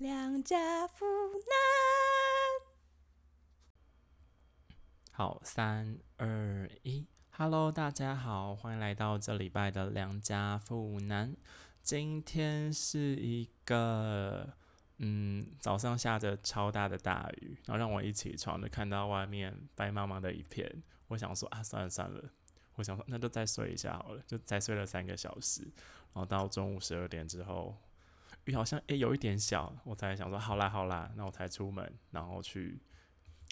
良家妇男。好，三二一，Hello，大家好，欢迎来到这礼拜的良家妇男。今天是一个，嗯，早上下着超大的大雨，然后让我一起床就看到外面白茫茫的一片。我想说啊，算了算了，我想说那就再睡一下好了，就再睡了三个小时，然后到中午十二点之后，雨好像诶有一点小，我才想说好啦好啦，那我才出门，然后去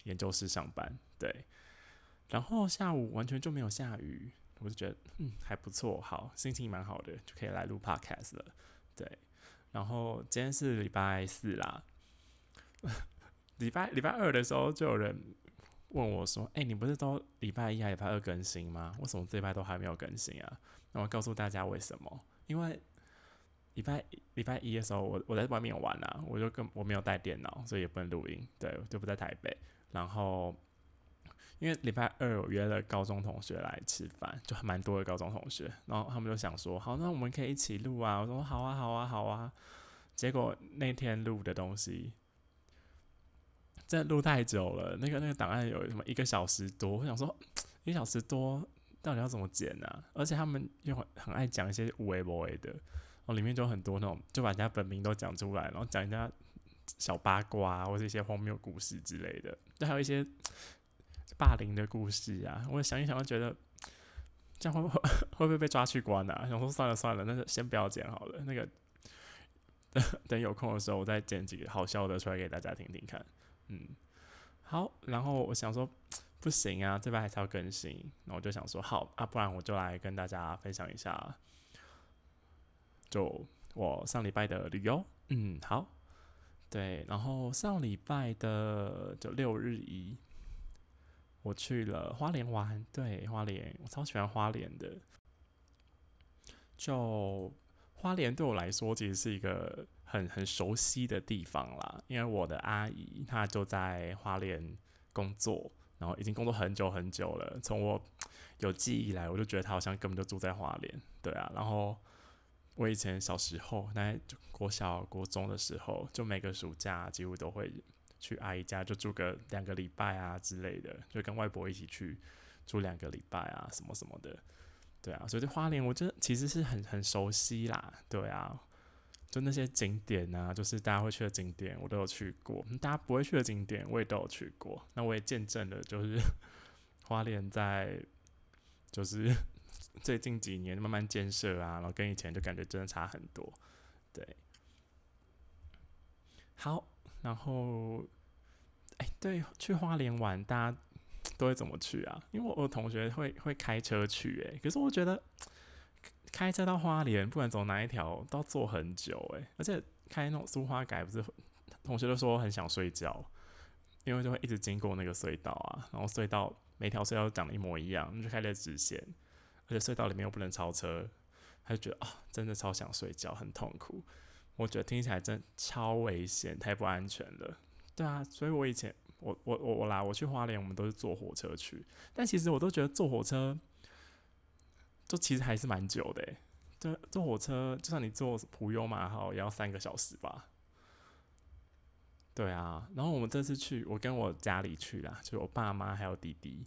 研究室上班，对，然后下午完全就没有下雨。我就觉得嗯还不错，好心情蛮好的，就可以来录 podcast 了。对，然后今天是礼拜四啦，礼拜礼拜二的时候就有人问我说：“哎，你不是都礼拜一还礼拜二更新吗？为什么这礼拜都还没有更新啊？”那我告诉大家为什么，因为礼拜礼拜一的时候我我在外面玩啊，我就跟我没有带电脑，所以也不能录音，对，就不在台北，然后。因为礼拜二我约了高中同学来吃饭，就还蛮多的高中同学，然后他们就想说，好，那我们可以一起录啊。我说好啊，好啊，好啊。结果那天录的东西，这录太久了，那个那个档案有什么一个小时多，我想说一个小时多到底要怎么剪呢？而且他们又很很爱讲一些无为不为的，哦里面就很多那种就把人家本名都讲出来，然后讲人家小八卦或者一些荒谬故事之类的，就还有一些。霸凌的故事啊，我想一想，我觉得这样会不会 会不会被抓去关啊？想说算了算了，那就先不要剪好了。那个等等有空的时候，我再剪几个好笑的出来给大家听听看。嗯，好。然后我想说不行啊，这边还是要更新。那我就想说好啊，不然我就来跟大家分享一下，就我上礼拜的旅游。嗯，好。对，然后上礼拜的就六日一。我去了花莲玩，对花莲，我超喜欢花莲的。就花莲对我来说，其实是一个很很熟悉的地方啦。因为我的阿姨她就在花莲工作，然后已经工作很久很久了。从我有记忆以来，我就觉得她好像根本就住在花莲。对啊，然后我以前小时候，在国小、国中的时候，就每个暑假几乎都会。去阿姨家就住个两个礼拜啊之类的，就跟外婆一起去住两个礼拜啊什么什么的，对啊，所以对花莲我觉得其实是很很熟悉啦，对啊，就那些景点啊，就是大家会去的景点我都有去过，大家不会去的景点我也都有去过，那我也见证了就是 花莲在就是最近几年慢慢建设啊，然后跟以前就感觉真的差很多，对，好。然后，哎，对，去花莲玩，大家都会怎么去啊？因为我我同学会会开车去，哎，可是我觉得 开车到花莲，不管走哪一条，都要坐很久，哎，而且开那种苏花改，不是同学都说很想睡觉，因为就会一直经过那个隧道啊，然后隧道每条隧道长得一模一样，就开在直线，而且隧道里面又不能超车，他就觉得啊，真的超想睡觉，很痛苦。我觉得听起来真超危险，太不安全了。对啊，所以我以前我我我我来我去花莲，我们都是坐火车去。但其实我都觉得坐火车，就其实还是蛮久的。对，坐火车就算你坐普悠玛号，也要三个小时吧。对啊，然后我们这次去，我跟我家里去啦，就我爸妈还有弟弟。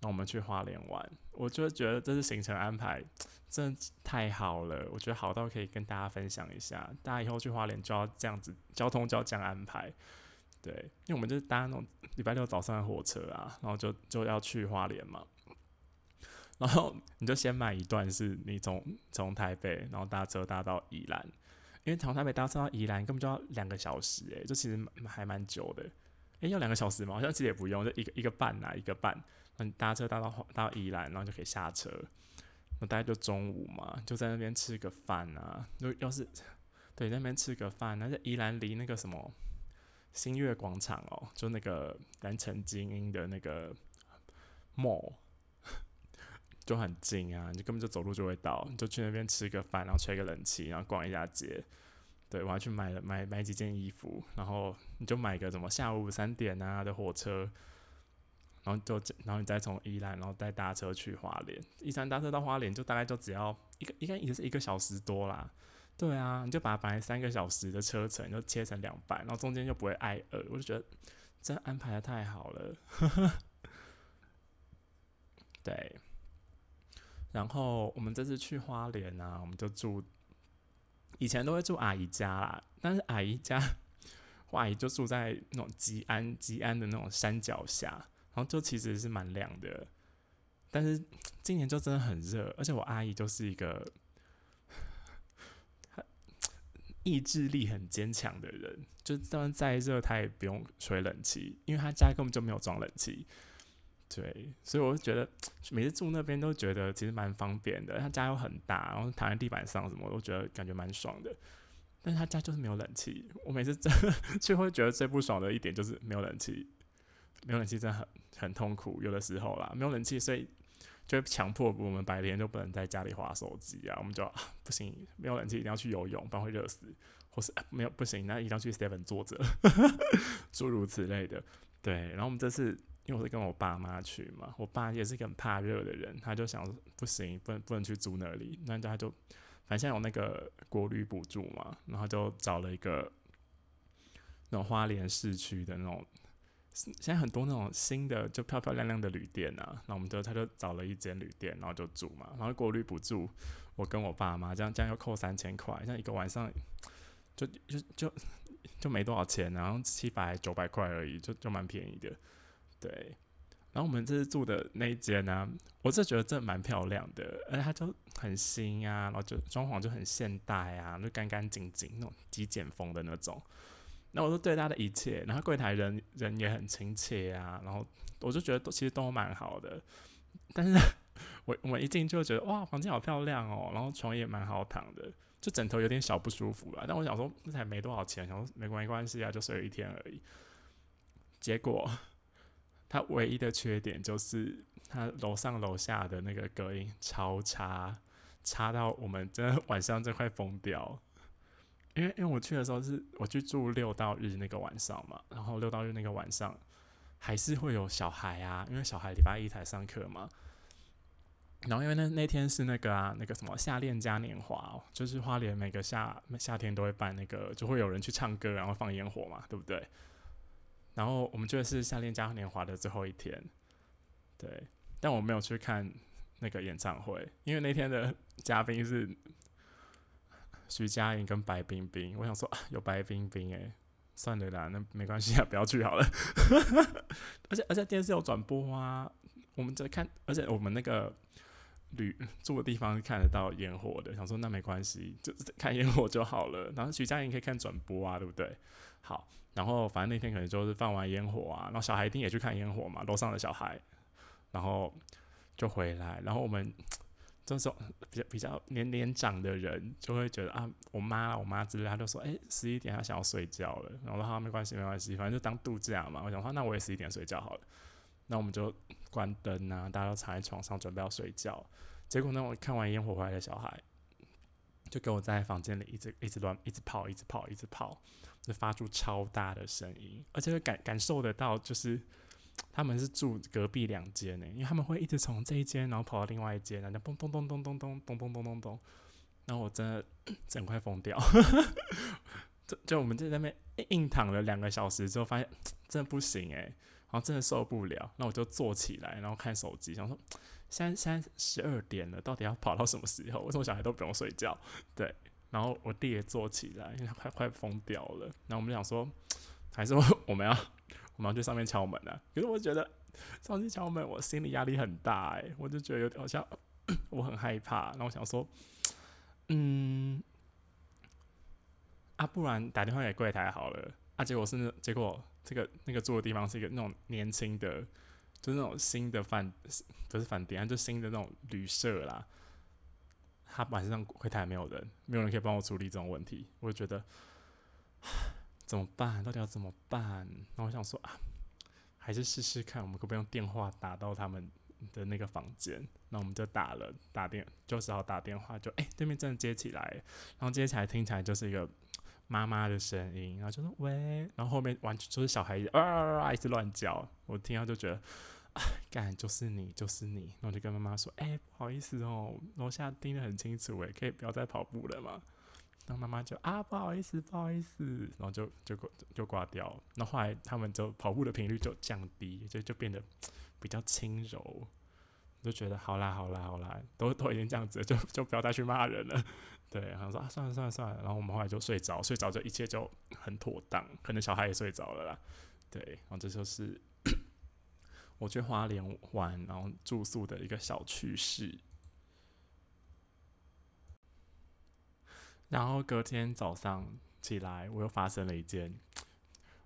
那我们去花莲玩，我就觉得这次行程安排真的太好了。我觉得好到可以跟大家分享一下，大家以后去花莲就要这样子，交通就要这样安排。对，因为我们就是搭那种礼拜六早上的火车啊，然后就就要去花莲嘛。然后你就先买一段，是你从从台北，然后搭车搭到宜兰，因为从台北搭车到宜兰根本就要两个小时，诶，就其实还蛮久的。诶，要两个小时吗？好像其实也不用，就一个一个半啊，一个半。你搭车搭到到宜兰，然后就可以下车。那大概就中午嘛，就在那边吃个饭啊。就要是对那边吃个饭，那在宜兰离那个什么新月广场哦，就那个南城精英的那个 mall 就很近啊，你根本就走路就会到。你就去那边吃个饭，然后吹个冷气，然后逛一下街。对我还去买了买买几件衣服，然后你就买个什么下午三点啊的火车。然后就，然后你再从宜兰，然后再搭车去花莲。宜兰搭车到花莲，就大概就只要一个，应该也是一个小时多啦。对啊，你就把本来三个小时的车程就切成两半，然后中间又不会挨饿，我就觉得这安排的太好了。对，然后我们这次去花莲啊，我们就住，以前都会住阿姨家啦，但是阿姨家，我 阿姨就住在那种吉安吉安的那种山脚下，然后就其实是蛮凉的，但是今年就真的很热，而且我阿姨就是一个。意志力很坚强的人，就算再热，她也不用吹冷气，因为她家根本就没有装冷气。对，所以我就觉得每次住那边都觉得其实蛮方便的。他家又很大，然后躺在地板上什么，我都觉得感觉蛮爽的。但是他家就是没有冷气，我每次真 就会觉得最不爽的一点就是没有冷气，没有冷气真的很很痛苦。有的时候啦，没有冷气，所以。就强迫我们白天就不能在家里划手机啊，我们就不行，没有冷气一定要去游泳，不然会热死，或是没有不行，那一定要去 Seven 坐着，诸如此类的。对，然后我们这次因为我是跟我爸妈去嘛，我爸也是一个很怕热的人，他就想不行，不能不能去住那里，那他就反正现在有那个国旅补助嘛，然后就找了一个那种花莲市区的那种。现在很多那种新的就漂漂亮亮的旅店啊，那我们就他就找了一间旅店，然后就住嘛，然后过滤不住，我跟我爸妈这样这样要扣三千块，像一个晚上就就就就没多少钱，然后七百九百块而已，就就蛮便宜的，对。然后我们这次住的那一间呢，我是觉得这蛮漂亮的，而且它就很新啊，然后就装潢就很现代啊，就干干净净那种极简风的那种。那我就对他的一切，然后柜台人人也很亲切啊，然后我就觉得都其实都蛮好的，但是我我们一进就觉得哇，房间好漂亮哦，然后床也蛮好躺的，就枕头有点小不舒服了，但我想说这才没多少钱，想说没关关系啊，就睡一天而已。结果他唯一的缺点就是他楼上楼下的那个隔音超差，差到我们真的晚上真快疯掉。因为因为我去的时候是我去住六到日那个晚上嘛，然后六到日那个晚上还是会有小孩啊，因为小孩礼拜一才上课嘛。然后因为那那天是那个啊那个什么夏恋嘉年华，就是花莲每个夏夏天都会办那个，就会有人去唱歌，然后放烟火嘛，对不对？然后我们就是夏恋嘉年华的最后一天，对，但我没有去看那个演唱会，因为那天的嘉宾是。徐佳莹跟白冰冰，我想说啊有白冰冰哎，算了啦，那没关系啊，不要去好了。而且而且电视有转播啊，我们在看，而且我们那个旅住的地方看得到烟火的，想说那没关系，就是看烟火就好了。然后徐佳莹可以看转播啊，对不对？好，然后反正那天可能就是放完烟火啊，然后小孩一定也去看烟火嘛，楼上的小孩，然后就回来，然后我们。这种比较比较年年长的人就会觉得啊，我妈我妈之类，他就说，哎，十一点他想要睡觉了。然后他没关系没关系，反正就当度假嘛。我想说，那我也十一点睡觉好了。那我们就关灯啊，大家都躺在床上准备要睡觉。结果呢，我看完烟火回来的小孩，就给我在房间里一直一直乱一直跑一直跑一直跑，就发出超大的声音，而且会感感受得到就是。他们是住隔壁两间呢，因为他们会一直从这一间，然后跑到另外一间，然后咚咚咚咚咚咚咚咚咚咚咚，然后我真的 整快疯掉，就就我们在那边硬躺了两个小时之后，发现 真的不行诶，然后真的受不了，那我就坐起来，然后看手机，想说现在现在十二点了，到底要跑到什么时候？为什么小孩都不用睡觉？对，然后我弟也坐起来，因为他快快疯掉了，然后我们想说，还是我们要。我们要去上面敲门啊！可是我觉得上去敲门，我心里压力很大哎，我就觉得有点好像 我很害怕。然后我想说，嗯，啊，不然打电话给柜台好了。啊，结果是结果这个那个住的地方是一个那种年轻的，就是那种新的饭不是饭店啊，就新的那种旅社啦。他晚上柜台没有人，没有人可以帮我处理这种问题，我就觉得。怎么办？到底要怎么办？那我想说啊，还是试试看，我们可不可以用电话打到他们的那个房间？那我们就打了，打电就只好打电话，就哎，对面真的接起来，然后接起来听起来就是一个妈妈的声音，然后就说喂，然后后面完全就是小孩子啊啊,啊,啊一直乱叫，我听到就觉得啊，干就是你，就是你，然后就跟妈妈说，哎，不好意思哦，楼下听得很清楚，哎，可以不要再跑步了吗？然后妈妈就啊不好意思不好意思，然后就就就挂掉。那后来他们就跑步的频率就降低，就就变得比较轻柔，就觉得好啦好啦好啦，都都已经这样子，就就不要再去骂人了。对，然后说啊算了算了算了，然后我们后来就睡着，睡着就一切就很妥当，可能小孩也睡着了啦。对，然后这就是 我去花莲玩，然后住宿的一个小趣事。然后隔天早上起来，我又发生了一件，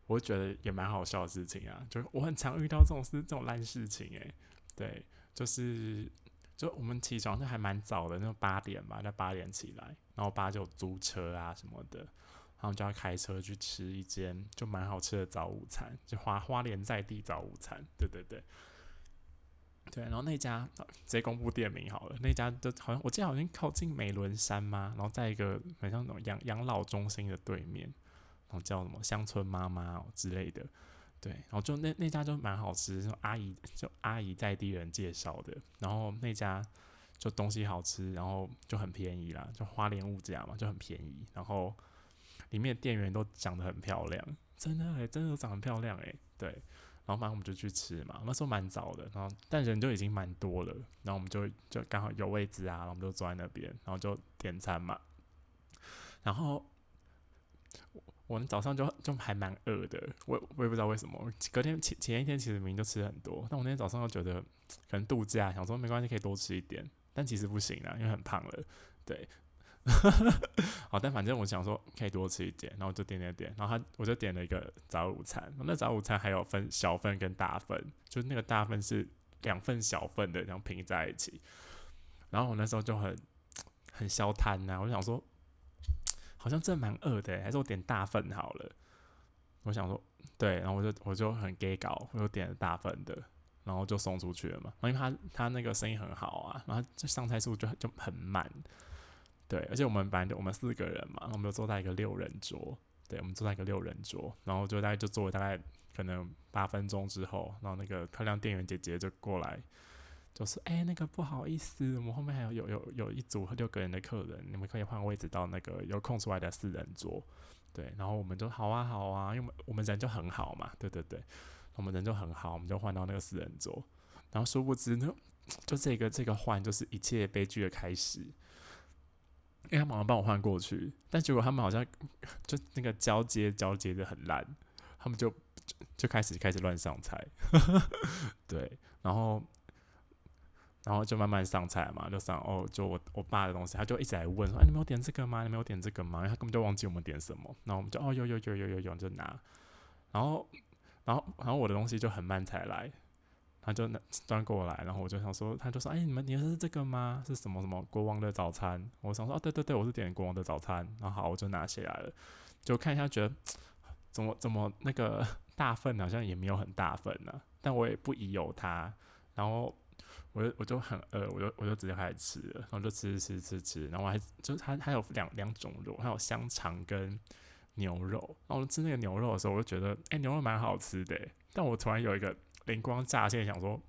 我觉得也蛮好笑的事情啊。就是我很常遇到这种事，这种烂事情诶，对，就是就我们起床就还蛮早的，那八点吧，在八点起来，然后八就租车啊什么的，然后就要开车去吃一间就蛮好吃的早午餐，就花花莲在地早午餐，对对对。对，然后那家直接公布店名好了。那家就好像我记得好像靠近美伦山嘛，然后在一个很像那种养养老中心的对面，然后叫什么乡村妈妈之类的。对，然后就那那家就蛮好吃，就阿姨就阿姨在地人介绍的。然后那家就东西好吃，然后就很便宜啦，就花莲物价嘛，就很便宜。然后里面店员都长得很漂亮，真的诶，真的长得漂亮诶，对。然后马上我们就去吃嘛，那时候蛮早的，然后但人就已经蛮多了，然后我们就就刚好有位置啊，然后我们就坐在那边，然后就点餐嘛。然后我们早上就就还蛮饿的，我我也不知道为什么，隔天前前一天其实明明就吃很多，但我那天早上又觉得可能度假，想说没关系可以多吃一点，但其实不行啊，因为很胖了，对。好，但反正我想说可以多吃一点，然后就点点点，然后他我就点了一个早午餐，那早午餐还有分小份跟大份，就是那个大份是两份小份的，然后拼在一起。然后我那时候就很 很消贪呐，我想说好像真蛮饿的，还是我点大份好了。我想说对，然后我就我就很 gay 搞，我就点了大份的，然后就送出去了嘛。因为他他那个生意很好啊，然后这上菜速度就就很慢。对，而且我们本来就我们四个人嘛，我们就坐在一个六人桌，对，我们坐在一个六人桌，然后就大概就坐了大概可能八分钟之后，然后那个漂亮店员姐姐就过来，就说：“哎，那个不好意思，我们后面还有有有有一组六个人的客人，你们可以换位置到那个有空出来的四人桌。”对，然后我们就好啊好啊，因为我们人就很好嘛，对对对，我们人就很好，我们就换到那个四人桌，然后殊不知呢，就这个这个换就是一切悲剧的开始。因为他马上帮我换过去，但结果他们好像 就那个交接交接的很烂，他们就就开始开始乱上菜，对，然后然后就慢慢上菜嘛，就上哦，就我我爸的东西，他就一直来问说，哎，你没有点这个吗？你没有点这个吗？因为他根本就忘记我们点什么，然后我们就哦，有有有有有有就拿，然后然后然后我的东西就很慢才来。他就拿端过来，然后我就想说，他就说：“哎，你们点的是这个吗？是什么什么国王的早餐？”我想说：“哦，对对对，我是点国王的早餐。”然后好，我就拿起来了，就看一下，觉得 怎么怎么那个大份好像也没有很大份呢，但我也不疑有他。然后我就我就很饿，我就我就直接开始吃了，然后就吃吃吃吃，然后我还就是它还有两两种肉，还有香肠跟牛肉。然后吃那个牛肉的时候，我就觉得，哎，牛肉蛮好吃的。但我突然有一个。灵光乍现，想说：“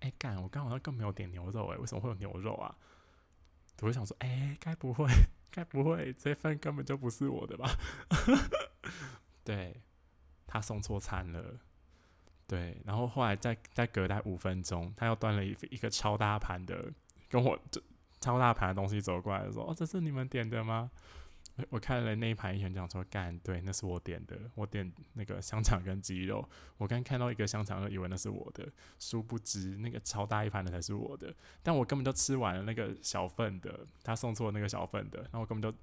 哎，干！我刚好像更没有点牛肉，哎，为什么会有牛肉啊？”我就想说：“哎，该不会，该不会这份根本就不是我的吧？” 对，他送错餐了。对，然后后来再再隔待五分钟，他又端了一一个超大盘的，跟我这超大盘的东西走过来，说：“哦，这是你们点的吗？”我看了那一盘，一人讲说干对，那是我点的，我点那个香肠跟鸡肉。我刚看到一个香肠，就以为那是我的，殊不知那个超大一盘的才是我的。但我根本就吃完了那个小份的，他送错那个小份的，然后我根本就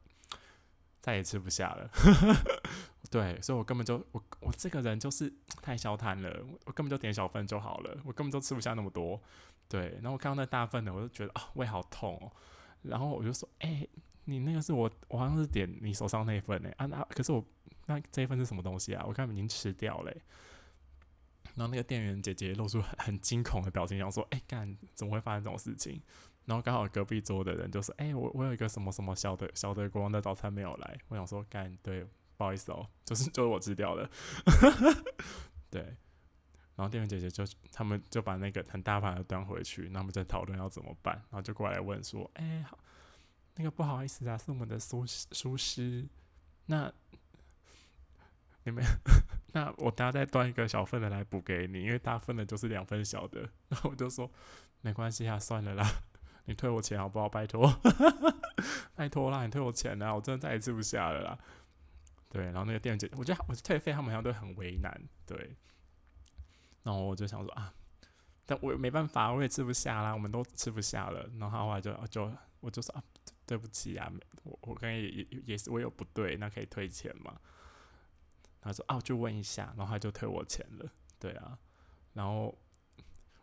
再也吃不下了。对，所以我根本就我我这个人就是太消贪了，我根本就点小份就好了，我根本就吃不下那么多。对，然后我看到那大份的，我就觉得啊胃好痛哦，然后我就说哎。你那个是我，我好像是点你手上那一份呢啊，那可是我那这一份是什么东西啊？我看已经吃掉了。然后那个店员姐姐露出很很惊恐的表情，想说：“哎，干怎么会发生这种事情？”然后刚好隔壁桌的人就说：“哎，我我有一个什么什么小的小的国王的早餐没有来。”我想说：“干对，不好意思哦，就是就是我吃掉了。”对，然后店员姐姐就他们就把那个很大盘的端回去，那他们在讨论要怎么办，然后就过来问说：“哎，好。”那个不好意思啊，是我们的疏疏失。那你们，那我等下再端一个小份的来补给你，因为大份的就是两份小的。然后我就说没关系啊，算了啦，你退我钱好不好？拜托，拜托啦，你退我钱啊，我真的再也吃不下了啦。对，然后那个店姐，我觉得我退费他们好像都很为难，对。然后我就想说啊，但我没办法，我也吃不下啦，我们都吃不下了。然后后来就就我就说啊，对不起啊，我我刚才也也也是我有不对，那可以退钱吗？他说啊，就问一下，然后他就退我钱了。对啊，然后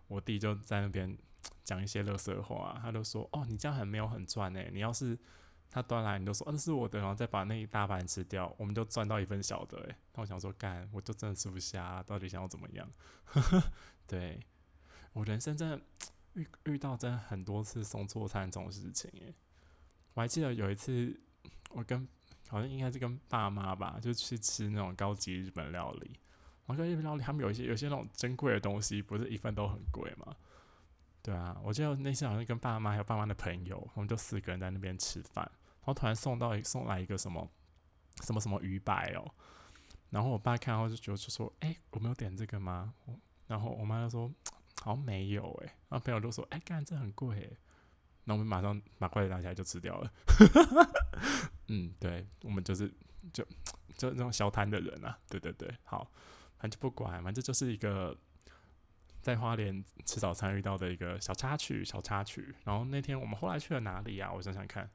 我弟就在那边讲一些乐色话，他就说哦，你这样很没有很赚诶，你要是他端来你就说哦，那是我的，然后再把那一大盘吃掉，我们就赚到一份小的诶。那我想说干，我就真的吃不下，到底想要怎么样？对我人生真的 遇遇到真的很多次送错餐这种事情诶。我还记得有一次我跟好像应该是跟爸妈吧，就去吃那种高级日本料理。然后日本料理他们有一些有些那种珍贵的东西，不是一份都很贵吗？对啊，我记得那次好像跟爸妈还有爸妈的朋友，我们就四个人在那边吃饭，然后突然送到送来一个什么什么什么鱼摆哦。然后我爸看到就觉得就说：“哎，我没有点这个吗？”然后我妈就说：“好像没有哎。”然后朋友就说：“哎，干这很贵。”那我们马上把筷子拿起来就吃掉了。嗯，对，我们就是就就那种小摊的人啊，对对对，好，反正就不管，反正就是一个在花莲吃早餐遇到的一个小插曲，小插曲。然后那天我们后来去了哪里呀？我想想看，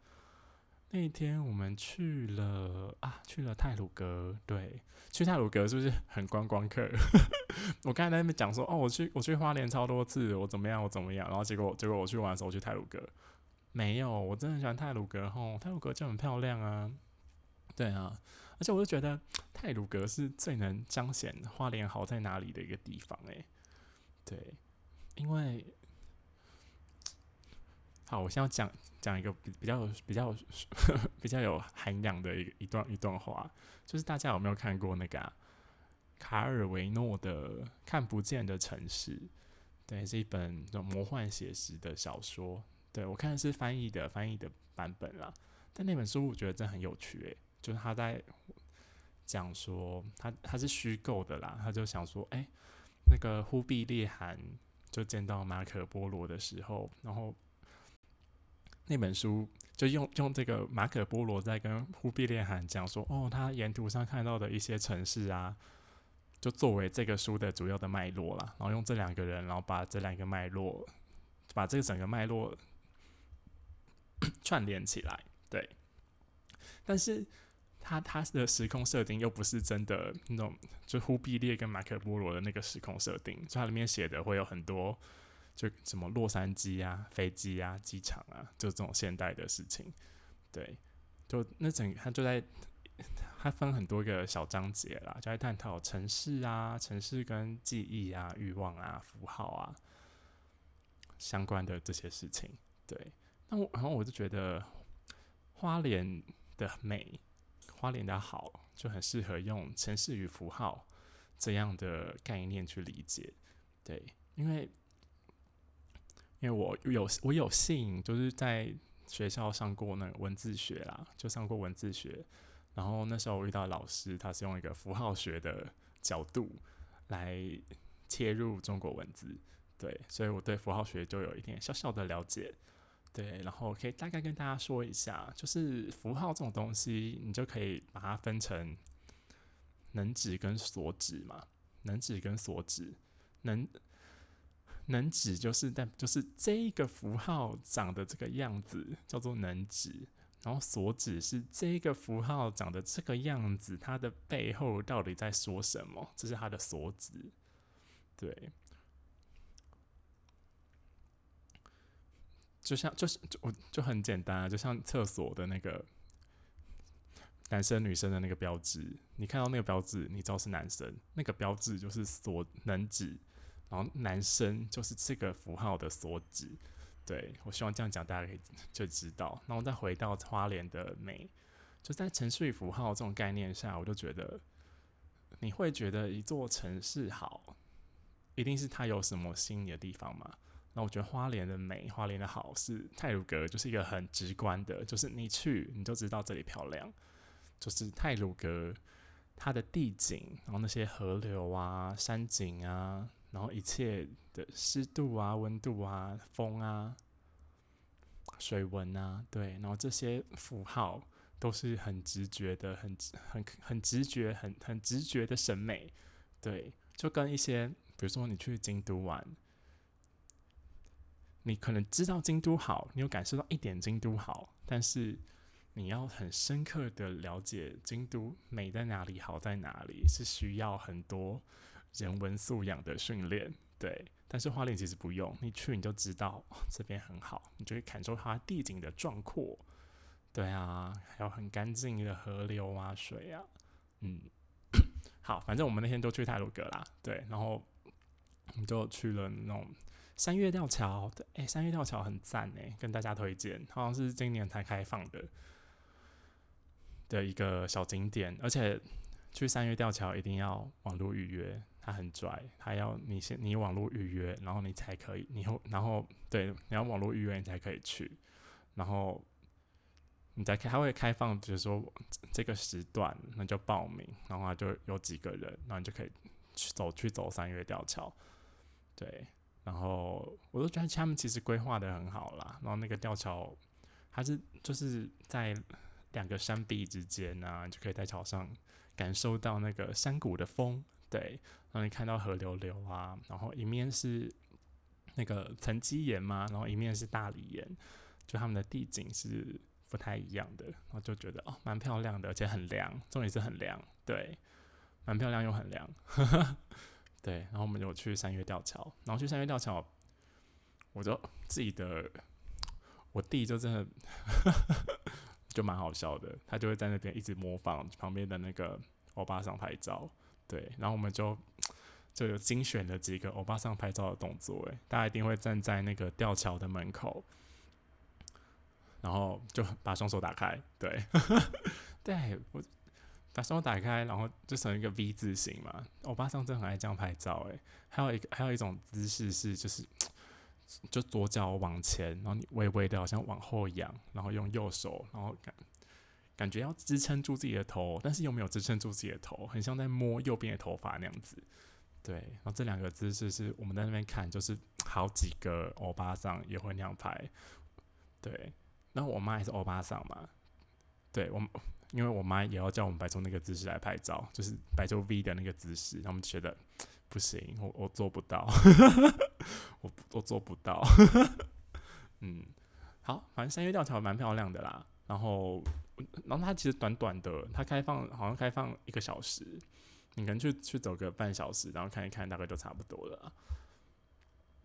那天我们去了啊，去了泰鲁阁。对，去泰鲁阁是不是很观光客？我刚才在那边讲说，哦，我去我去花莲超多次，我怎么样，我怎么样？然后结果结果我去玩的时候，我去泰鲁阁。没有，我真的很喜欢泰鲁阁吼，泰鲁阁就很漂亮啊，对啊，而且我就觉得泰鲁阁是最能彰显花莲好在哪里的一个地方诶。对，因为好，我先要讲讲一个比比较比较 比较有涵养的一一段一段话，就是大家有没有看过那个啊卡尔维诺的《看不见的城市》？对，是一本魔幻写实的小说。对，我看的是翻译的翻译的版本啦，但那本书我觉得真的很有趣诶，就是他在讲说他他是虚构的啦，他就想说，哎，那个忽必烈汗就见到马可波罗的时候，然后那本书就用用这个马可波罗在跟忽必烈汗讲说，哦，他沿途上看到的一些城市啊，就作为这个书的主要的脉络啦，然后用这两个人，然后把这两个脉络，把这个整个脉络。串联起来，对，但是他他的时空设定又不是真的那种，就忽必烈跟马可波罗的那个时空设定，就它里面写的会有很多，就什么洛杉矶啊、飞机啊、机场啊，就这种现代的事情，对，就那整它就在它分很多个小章节啦，就在探讨城市啊、城市跟记忆啊、欲望啊、符号啊相关的这些事情，对。那我然后我就觉得花莲的美，花莲的好，就很适合用城市与符号这样的概念去理解。对，因为因为我有我有幸就是在学校上过那个文字学啦，就上过文字学。然后那时候我遇到老师，他是用一个符号学的角度来切入中国文字，对，所以我对符号学就有一点小小的了解。对，然后可以大概跟大家说一下，就是符号这种东西，你就可以把它分成能指跟所指嘛。能指跟所指，能能指就是但就是这个符号长的这个样子叫做能指，然后所指是这个符号长的这个样子，它的背后到底在说什么？这是它的所指，对。就像就是就我就很简单啊，就像厕所的那个男生女生的那个标志，你看到那个标志，你知道是男生，那个标志就是所能指，然后男生就是这个符号的所指。对我希望这样讲，大家可以就知道。然后再回到花莲的美，就在城市符号这种概念下，我就觉得你会觉得一座城市好，一定是它有什么吸引你的地方吗？那我觉得花莲的美，花莲的好是泰鲁阁，就是一个很直观的，就是你去你就知道这里漂亮。就是泰鲁阁它的地景，然后那些河流啊、山景啊，然后一切的湿度啊、温度啊、风啊、水温啊，对，然后这些符号都是很直觉的、很很很直觉、很很直觉的审美，对，就跟一些比如说你去京都玩。你可能知道京都好，你有感受到一点京都好，但是你要很深刻的了解京都美在哪里，好在哪里，是需要很多人文素养的训练。对，但是花莲其实不用，你去你就知道 这边很好，你就会感受它地景的壮阔。对啊，还有很干净的河流啊、水啊。嗯，好，反正我们那天都去泰鲁阁啦。对，然后我们就去了那种。三月吊桥，哎，三月吊桥很赞哎，跟大家推荐，好像是今年才开放的的一个小景点，而且去三月吊桥一定要网络预约，它很拽，它要你先你网络预约，然后你才可以，你后然后对，你要网络预约你才可以去，然后你再开，它会开放，比如说这个时段，那就报名，然后就有几个人，然后你就可以去走去走三月吊桥，对。然后我都觉得他们其实规划的很好啦。然后那个吊桥，它是就是在两个山壁之间啊，就可以在桥上感受到那个山谷的风，对，然后你看到河流流啊，然后一面是那个沉积岩嘛，然后一面是大理岩，就他们的地景是不太一样的，然后就觉得哦，蛮漂亮的，而且很凉，重点是很凉，对，蛮漂亮又很凉。对，然后我们就去三月吊桥，然后去三月吊桥，我就自己的我弟就真的 就蛮好笑的，他就会在那边一直模仿旁边的那个欧巴桑拍照，对，然后我们就就有精选的几个欧巴桑拍照的动作，诶，大家一定会站在那个吊桥的门口，然后就把双手打开，对，对我。把双手打开，然后就成一个 V 字形嘛。欧巴桑真的很爱这样拍照，诶，还有一个还有一种姿势是，就是就左脚往前，然后你微微的好像往后仰，然后用右手，然后感觉要支撑住自己的头，但是又没有支撑住自己的头，很像在摸右边的头发那样子。对，然后这两个姿势是我们在那边看，就是 好几个欧巴桑也会那样拍。对，然后我妈也是欧巴桑嘛。对我。因为我妈也要叫我们摆出那个姿势来拍照，就是摆出 V 的那个姿势，然后我们觉得 不行，我 我做不到，我我做不到。嗯，好，反正三月吊桥蛮漂亮的啦。然后，然后它其实短短的，它开放好像开放一个小时，你可能去去走个半小时，然后看一看，大概就差不多了。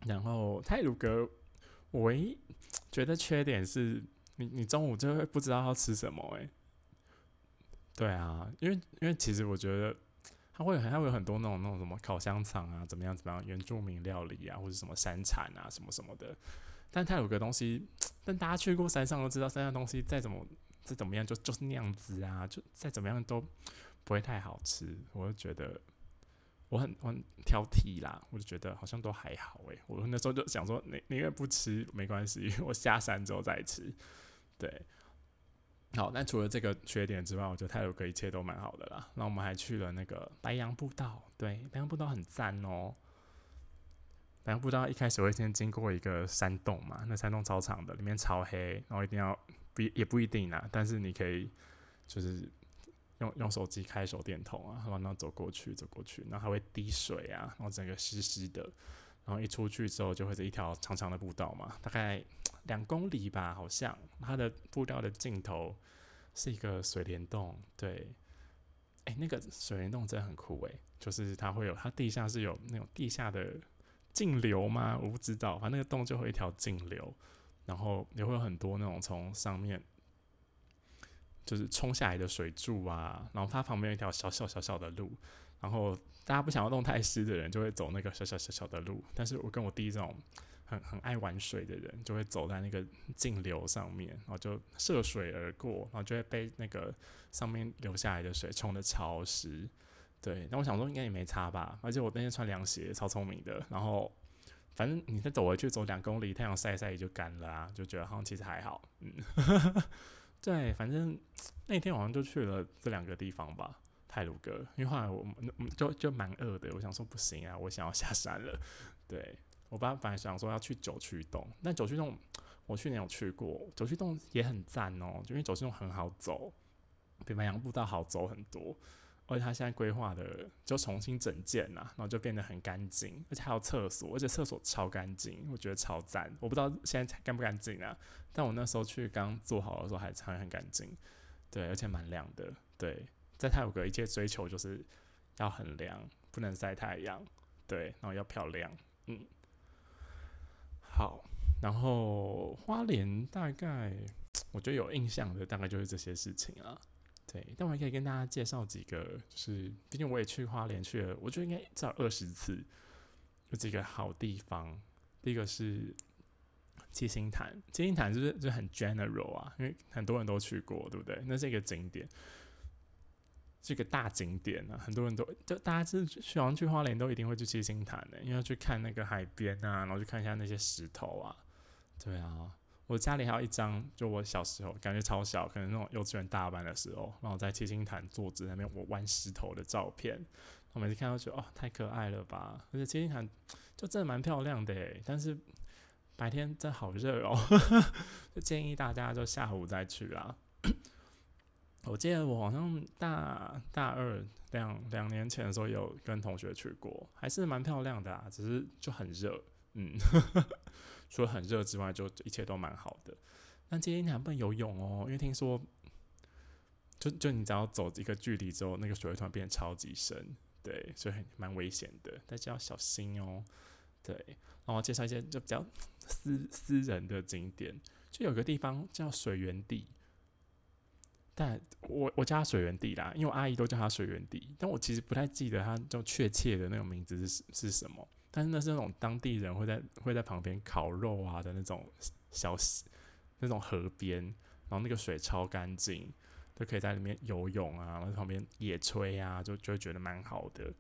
然后泰鲁阁，我唯一觉得缺点是你你中午就会不知道要吃什么，诶。对啊，因为因为其实我觉得它会它会有很多那种那种什么烤香肠啊，怎么样怎么样，原住民料理啊，或者什么山产啊，什么什么的。但它有个东西，但大家去过山上都知道，山上东西再怎么再怎么样，就就是那样子啊，就再怎么样都不会太好吃。我就觉得我很我很挑剔啦，我就觉得好像都还好诶。我那时候就想说，宁宁愿不吃没关系，我下山之后再吃。对。好，那除了这个缺点之外，我觉得泰鲁阁一切都蛮好的啦。那我们还去了那个白杨步道，对，白杨步道很赞哦。白杨步道一开始我会先经过一个山洞嘛，那山洞超长的，里面超黑，然后一定要不也不一定啦，但是你可以就是用用手机开手电筒啊，然后走过去走过去，然后还会滴水啊，然后整个湿湿的，然后一出去之后就会是一条长长的步道嘛，大概。两公里吧，好像它的步道的尽头是一个水帘洞。对，哎，那个水帘洞真的很酷诶，就是它会有，它地下是有那种地下的径流吗？我不知道，反正那个洞就会一条径流，然后也会有很多那种从上面就是冲下来的水柱啊，然后它旁边有一条小小小小的路，然后大家不想要弄太湿的人就会走那个小小小小的路，但是我跟我弟这种。很很爱玩水的人，就会走在那个径流上面，然后就涉水而过，然后就会被那个上面流下来的水冲的潮湿。对，那我想说应该也没差吧。而且我那天穿凉鞋，超聪明的。然后反正你再走回去走两公里，太阳晒晒也就干了啊，就觉得好像其实还好，嗯，对，反正那天晚上就去了这两个地方吧，泰鲁阁，因为后来我们就就蛮饿的，我想说不行啊，我想要下山了，对我爸本来想说要去九曲洞，但九曲洞我去年有去过，九曲洞也很赞哦，就因为九曲洞很好走，比白杨步道好走很多。而且他现在规划的就重新整建呐，然后就变得很干净，而且还有厕所，而且厕所超干净，我觉得超赞。我不知道现在干不干净啊，但我那时候去刚做好的时候还还很干净，对，而且蛮亮的。对，在泰国一切追求就是要很亮，不能晒太阳，对，然后要漂亮，嗯。好，然后花莲大概 我觉得有印象的大概就是这些事情啊。对，但我也可以跟大家介绍几个，就是毕竟我也去花莲去了，我觉得应该至少二十次，有几个好地方。第一个是七星潭，七星潭就是就很 general 啊，因为很多人都去过，对不对？那是一个景点，是一个大景点啊，很多人都就大家就是喜欢去花莲都一定会去七星潭的，因为去看那个海边啊，然后去看一下那些石头啊，对啊。我家里还有一张，就我小时候感觉超小，可能那种幼稚园大班的时候，然后在七星潭坐着那边我玩石头的照片，我每次看到觉得哦太可爱了吧，而且七星潭就真的蛮漂亮的诶，但是白天真的好热哦，就建议大家就下午再去啦。我记得我好像大大二两两年前的时候有跟同学去过，还是蛮漂亮的啊，只是就很热，嗯。除了很热之外，就一切都蛮好的。但今天你还不能游泳哦，因为听说，就就你只要走一个距离之后，那个水会突然变得超级深，对，所以很蛮危险的，大家要小心哦。对，然后介绍一些就比较私私人的景点，就有个地方叫水源地，但我我叫它水源地啦，因为我阿姨都叫它水源地，但我其实不太记得它就确切的那种名字是是什么。但是那是那种当地人会在会在旁边烤肉啊的那种小那种河边，然后那个水超干净，都可以在里面游泳啊，然后旁边野炊啊，就就会觉得蛮好的。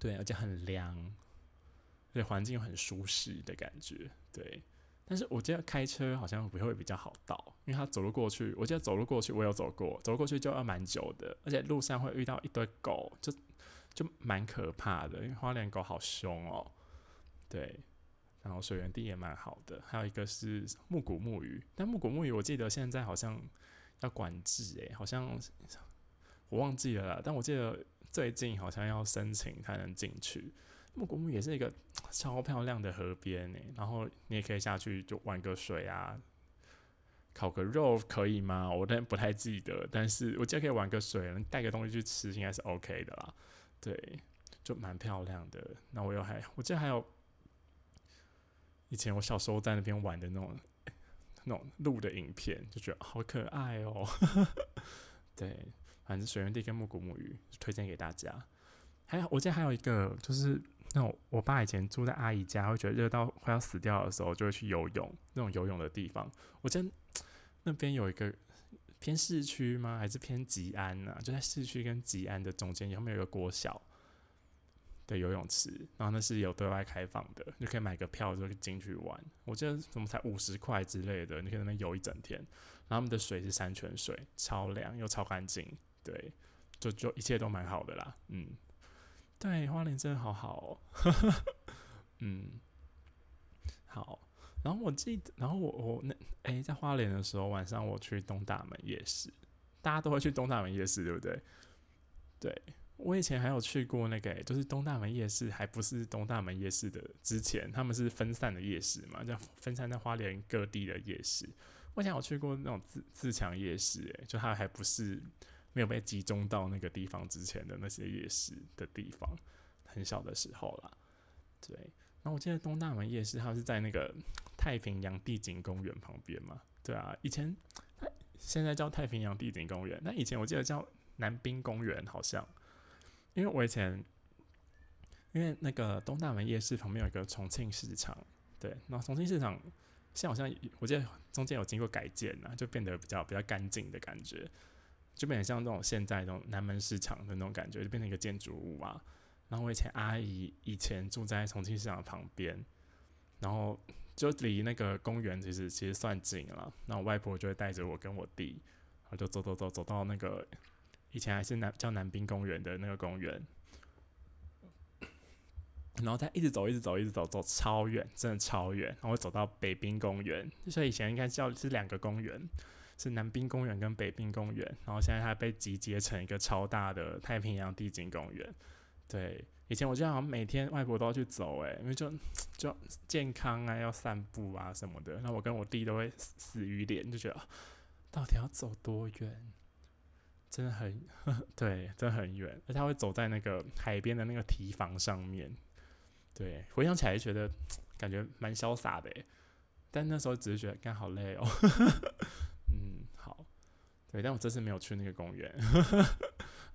对，而且很凉，对，环境很舒适的感觉。对，但是我觉得开车好像不会比较好到，因为他走路过去，我记得走路过去我有走过，走路过去就要蛮久的，而且路上会遇到一堆狗，就。就蛮可怕的，因为花莲狗好凶哦。对，然后水源地也蛮好的，还有一个是木古木鱼，但木古木鱼我记得现在好像要管制，诶，好像我忘记了啦，但我记得最近好像要申请才能进去。木古木也是一个 超漂亮的河边诶，然后你也可以下去就玩个水啊，烤个肉可以吗？我但不太记得，但是我记得可以玩个水，带个东西去吃应该是 OK 的啦。对，就蛮漂亮的。那我又还，我记得还有以前我小时候在那边玩的那种那种录的影片，就觉得好可爱哦。对，反正水源地跟木古木鱼推荐给大家。还有，我记得还有一个，就是那种我爸以前住在阿姨家，会觉得热到快要死掉的时候，就会去游泳那种游泳的地方。我记得那边有一个。偏市区吗？还是偏吉安呢？就在市区跟吉安的中间，后面有一个国小的游泳池，然后那是有对外开放的，你可以买个票就进去玩。我记得怎么才五十块之类的，你可以那边游一整天。然后他们的水是山泉水，超凉又超干净，对，就就一切都蛮好的啦。嗯，对，花莲真的好好哦。嗯，好。然后我记得，然后我我那哎，在花莲的时候，晚上我去东大门夜市，大家都会去东大门夜市，对不对？对我以前还有去过那个，就是东大门夜市，还不是东大门夜市的之前，他们是分散的夜市嘛，叫分散在花莲各地的夜市。我想我去过那种自自强夜市，哎，就它还不是没有被集中到那个地方之前的那些夜市的地方，很小的时候啦，对。然后我记得东大门夜市，它是在那个太平洋地景公园旁边嘛？对啊，以前它现在叫太平洋地景公园，那以前我记得叫南滨公园，好像。因为我以前因为那个东大门夜市旁边有一个重庆市场，对，然后重庆市场现在好像我记得中间有经过改建啊，就变得比较比较干净的感觉，就变得像那种现在那种南门市场的那种感觉，就变成一个建筑物啊。然后我以前阿姨以前住在重庆市场旁边，然后就离那个公园其实其实算近了。那我外婆就会带着我跟我弟，然后就走走走走到那个以前还是南叫南滨公园的那个公园，然后再一直走一直走一直走走超远，真的超远，然后走到北滨公园。所以以前应该叫是两个公园，是南滨公园跟北滨公园，然后现在它被集结成一个超大的太平洋地景公园。对，以前我就好像每天外婆都要去走，诶，因为就 就健康啊，要散步啊什么的。那我跟我弟都会死鱼脸，就觉得到底要走多远？真的很 对，真的很远。而他会走在那个海边的那个堤防上面，对，回想起来觉得 感觉蛮潇洒的，但那时候只是觉得干好累哦。嗯，好，对，但我这次没有去那个公园。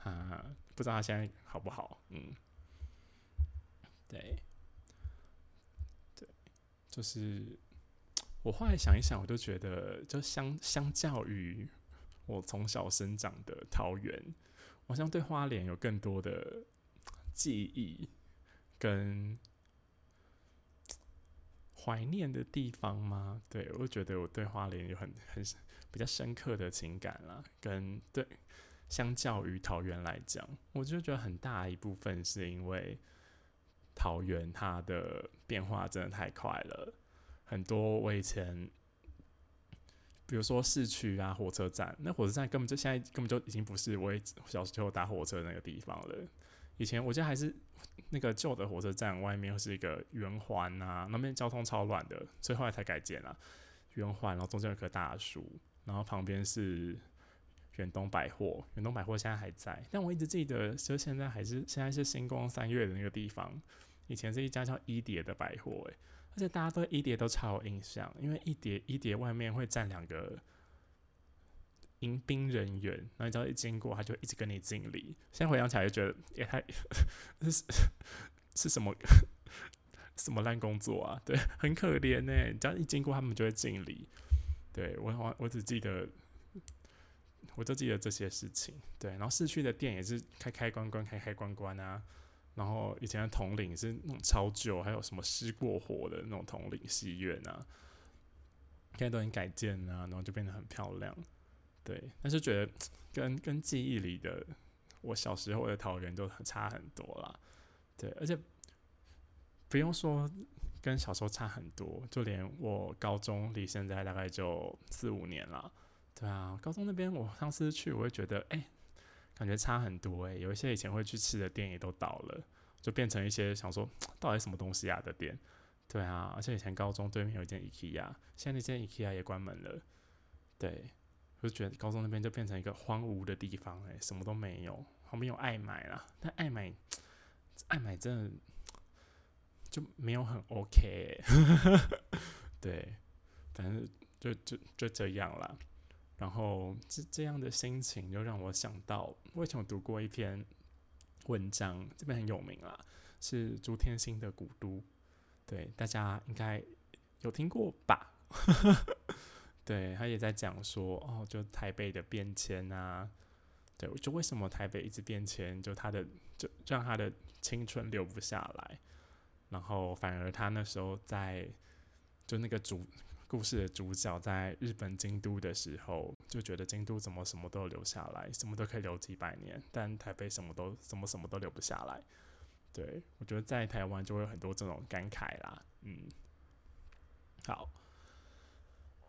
啊，不知道他现在好不好？嗯，对，对，就是我后来想一想，我就觉得，就相相较于我从小生长的桃园，好像对花莲有更多的记忆跟怀念的地方吗？对我觉得我对花莲有很很比较深刻的情感啦，跟对。相较于桃园来讲，我就觉得很大一部分是因为桃园它的变化真的太快了，很多我以前，比如说市区啊，火车站，那火车站根本就现在根本就已经不是我小时候搭火车那个地方了。以前我记得还是那个旧的火车站外面是一个圆环啊，那边交通超乱的，所以后来才改建了圆环，然后中间有棵大树，然后旁边是。远东百货，远东百货现在还在，但我一直记得，就现在还是现在是星光三月的那个地方，以前是一家叫一叠的百货，诶，而且大家对一叠都超有印象，因为一叠一叠外面会站两个迎宾人员，然后你只要一经过，他就一直跟你敬礼。现在回想起来就觉得也太 是是什么什么烂工作啊？对，很可怜呢。只要一经过，他们就会敬礼。对我我我只记得。我就记得这些事情，对，然后市区的店也是开开关关，开开关关啊。然后以前的统领是那种超旧，还有什么失过火的那种统领戏院啊，现在都已经改建啊，然后就变得很漂亮。对，但是觉得跟跟记忆里的我小时候的桃园都很差很多啦。对，而且不用说跟小时候差很多，就连我高中离现在大概就四五年了。对啊，高中那边我上次去，我会觉得哎，感觉差很多哎。有一些以前会去吃的店也都倒了，就变成一些想说到底什么东西啊的店。对啊，而且以前高中对面有一间 IKEA，现在那间 IKEA 也关门了。对，我就觉得高中那边就变成一个荒芜的地方哎，什么都没有。旁边有爱买啦，但爱买爱买真的就没有很 OK。对，反正就就就这样啦。然后这这样的心情就让我想到，我以前读过一篇文章，这边很有名啦，是朱天心的《古都》，对，大家应该有听过吧？对他也在讲说，哦，就台北的变迁啊，对，就为什么台北一直变迁，就他的就让他的青春留不下来，然后反而他那时候在就那个主。故事的主角在日本京都的时候，就觉得京都怎么什么都留下来，什么都可以留几百年，但台北什么都什么什么都留不下来。对我觉得在台湾就会有很多这种感慨啦。嗯，好，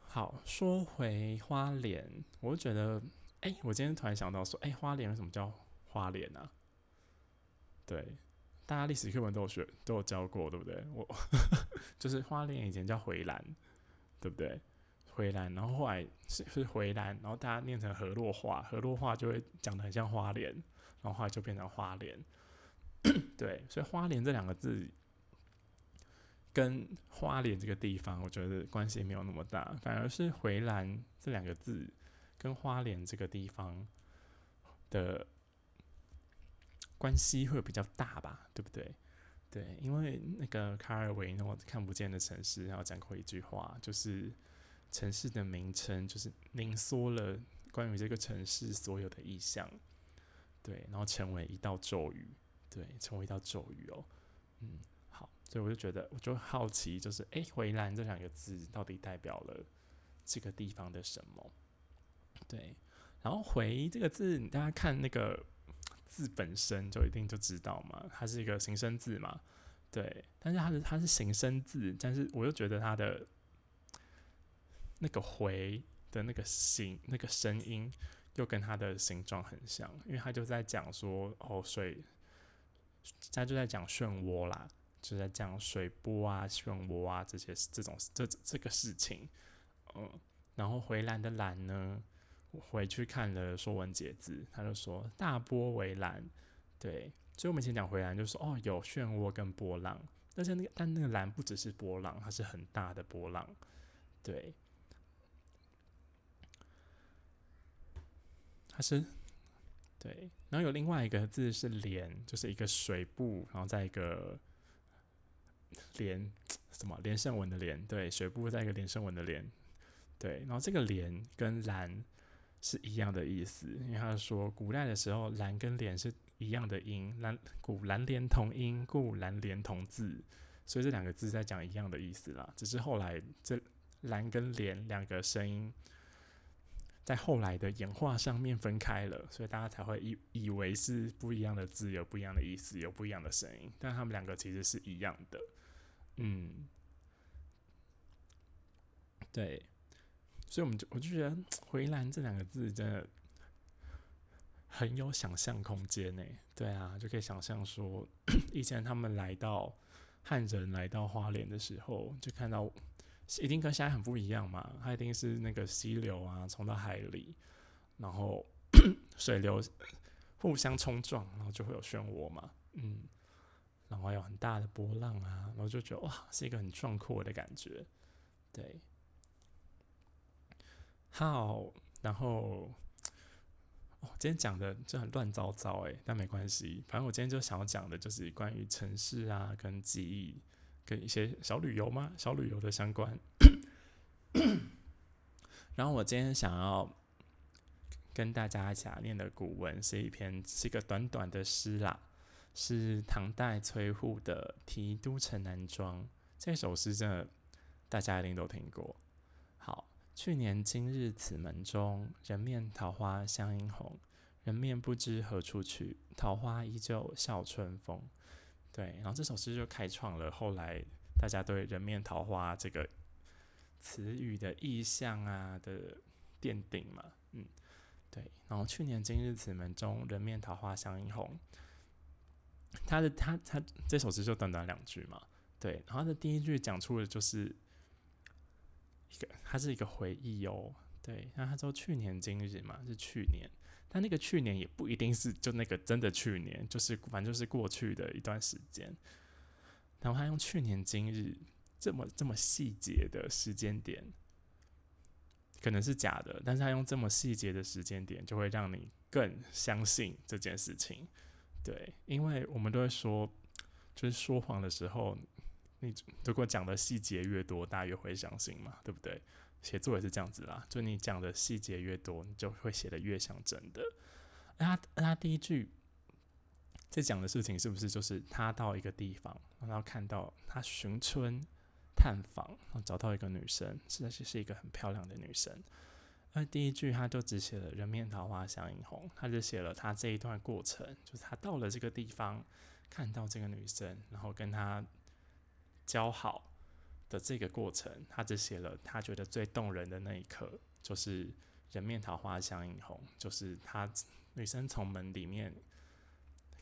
好说回花莲，我觉得，哎，我今天突然想到说，哎，花莲为什么叫花莲呢？对，大家历史课本都有学，都有教过，对不对？我就是花莲以前叫回兰。对不对？回兰，然后后来是是回兰，然后大家念成河洛话，河洛话就会讲的很像花莲，然后后来就变成花莲。对，所以花莲这两个字跟花莲这个地方，我觉得关系没有那么大，反而是回兰这两个字跟花莲这个地方的关系会比较大吧？对不对？对，因为那个卡尔维诺《看不见的城市》然后讲过一句话，就是城市的名称就是凝缩了关于这个城市所有的意象，对，然后成为一道咒语，对，成为一道咒语哦。嗯，好，所以我就觉得，我就好奇，就是诶，回蓝这两个字到底代表了这个地方的什么？对，然后回这个字，大家看那个字本身就一定就知道嘛，它是一个形声字嘛。对，但是它是它是形声字，但是我又觉得它的那个回的那个形那个声音。又跟它的形状很像，因为它就在讲说，哦，水，它就在讲漩涡啦，就在讲水波啊、漩涡啊这些这种这这个事情，嗯，然后回蓝的蓝呢，回去看了《说文解字》，他就说大波为蓝，对，所以我们以前讲回蓝就说，哦，有漩涡跟波浪，但是那个但那个蓝不只是波浪，它是很大的波浪，对。它是对，然后有另外一个字是连，就是一个水部，然后再一个连什么连胜文的连，对，水部再一个连胜文的连，对，然后这个连跟蓝是一样的意思，因为他说古代的时候蓝跟连是一样的音，蓝古蓝莲同音，故蓝莲同字，所以这两个字在讲一样的意思啦，只是后来这蓝跟连两个声音。在后来的演化上面分开了，所以大家才会以以为是不一样的字，有不一样的意思，有不一样的声音，但他们两个其实是一样的。嗯，对，所以我们就我就觉得“回蓝”这两个字真的很有想象空间呢。对啊，就可以想象说，以前他们来到汉人来到花莲的时候，就看到。一定跟现在很不一样嘛？它一定是那个溪流啊，冲到海里，然后 水流 互相冲撞，然后就会有漩涡嘛。嗯，然后有很大的波浪啊，然后就觉得哇，是一个很壮阔的感觉。对，好，然后哦，今天讲的就很乱糟糟诶，但没关系，反正我今天就想要讲的就是关于城市啊跟记忆。跟一些小旅游吗？小旅游的相关。然后我今天想要跟大家讲念的古文是一篇，是一个短短的诗啦，是唐代崔护的《题都城南庄》。这首诗真的大家一定都听过。去年今日此门中，人面桃花相映红。人面不知何处去，桃花依旧笑春风。对，然后这首诗就开创了后来大家对“人面桃花”这个词语的意象啊的奠定嘛，嗯，对。然后去年今日此门中，人面桃花相映红。他的他他这首诗就短短两句嘛，对。然后他的第一句讲出的就是一个，它是一个回忆哦，对。那他说去年今日嘛，是去年。但那个去年也不一定是就那个真的去年，就是反正就是过去的一段时间。然后他用去年今日这么这么细节的时间点，可能是假的，但是他用这么细节的时间点，就会让你更相信这件事情。对，因为我们都会说，就是说谎的时候，你如果讲的细节越多，大家越会相信嘛，对不对？写作也是这样子啦，就你讲的细节越多，你就会写的越像真的。那他他第一句在讲的事情是不是就是他到一个地方，然后看到他寻春探访，然后找到一个女生，实在是是一个很漂亮的女生。那第一句他就只写了“人面桃花相映红”，他就写了他这一段过程，就是他到了这个地方，看到这个女生，然后跟她交好。的这个过程，他只写了他觉得最动人的那一刻，就是人面桃花相映红，就是他女生从门里面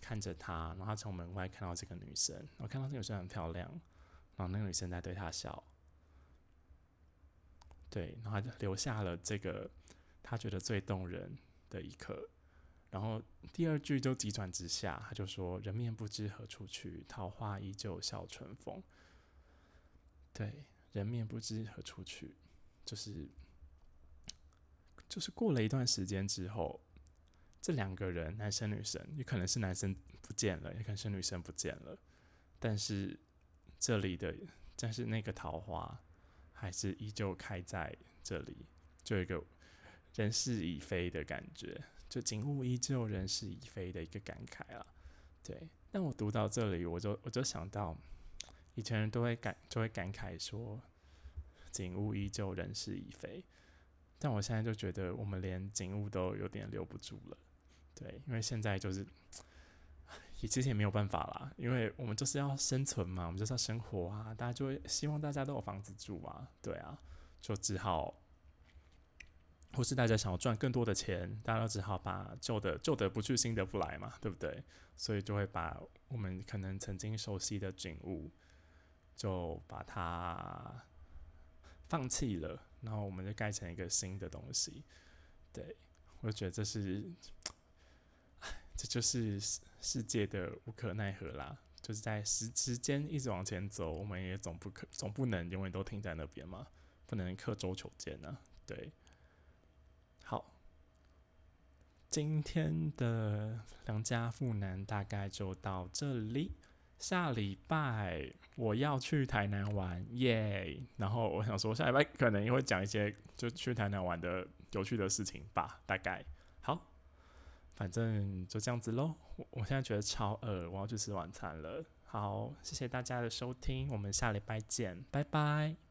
看着他，然后他从门外看到这个女生，我看到这个女生很漂亮，然后那个女生在对他笑，对，然后就留下了这个他觉得最动人的一刻，然后第二句就急转直下，他就说人面不知何处去，桃花依旧笑春风。对，人面不知何处去，就是就是过了一段时间之后，这两个人，男生女生，也可能是男生不见了，也可能是女生不见了，但是这里的，但是那个桃花还是依旧开在这里，就一个人事已非的感觉，就景物依旧，人事已非的一个感慨啊。对，但我读到这里，我就我就想到，以前人都会感就会感慨说，景物依旧，人事已非。但我现在就觉得，我们连景物都有点留不住了。对，因为现在就是，也其实也没有办法啦，因为我们就是要生存嘛，我们就是要生活啊，大家就会希望大家都有房子住啊，对啊，就只好。或是大家想要赚更多的钱，大家都只好把旧的旧的不去，新的不来嘛，对不对？所以就会把我们可能曾经熟悉的景物，就把它放弃了，然后我们就盖成一个新的东西。对我觉得这是，这就是世界的无可奈何啦。就是在时时间一直往前走，我们也总不可总不能永远都停在那边嘛，不能刻舟求剑呢。对。好今天的良家富男大概就到这里。下礼拜我要去台南玩，耶！然后我想说，下礼拜可能也会讲一些就去台南玩的有趣的事情吧。大概好，反正就这样子喽。我我现在觉得超饿，我要去吃晚餐了。好，谢谢大家的收听，我们下礼拜见，拜拜。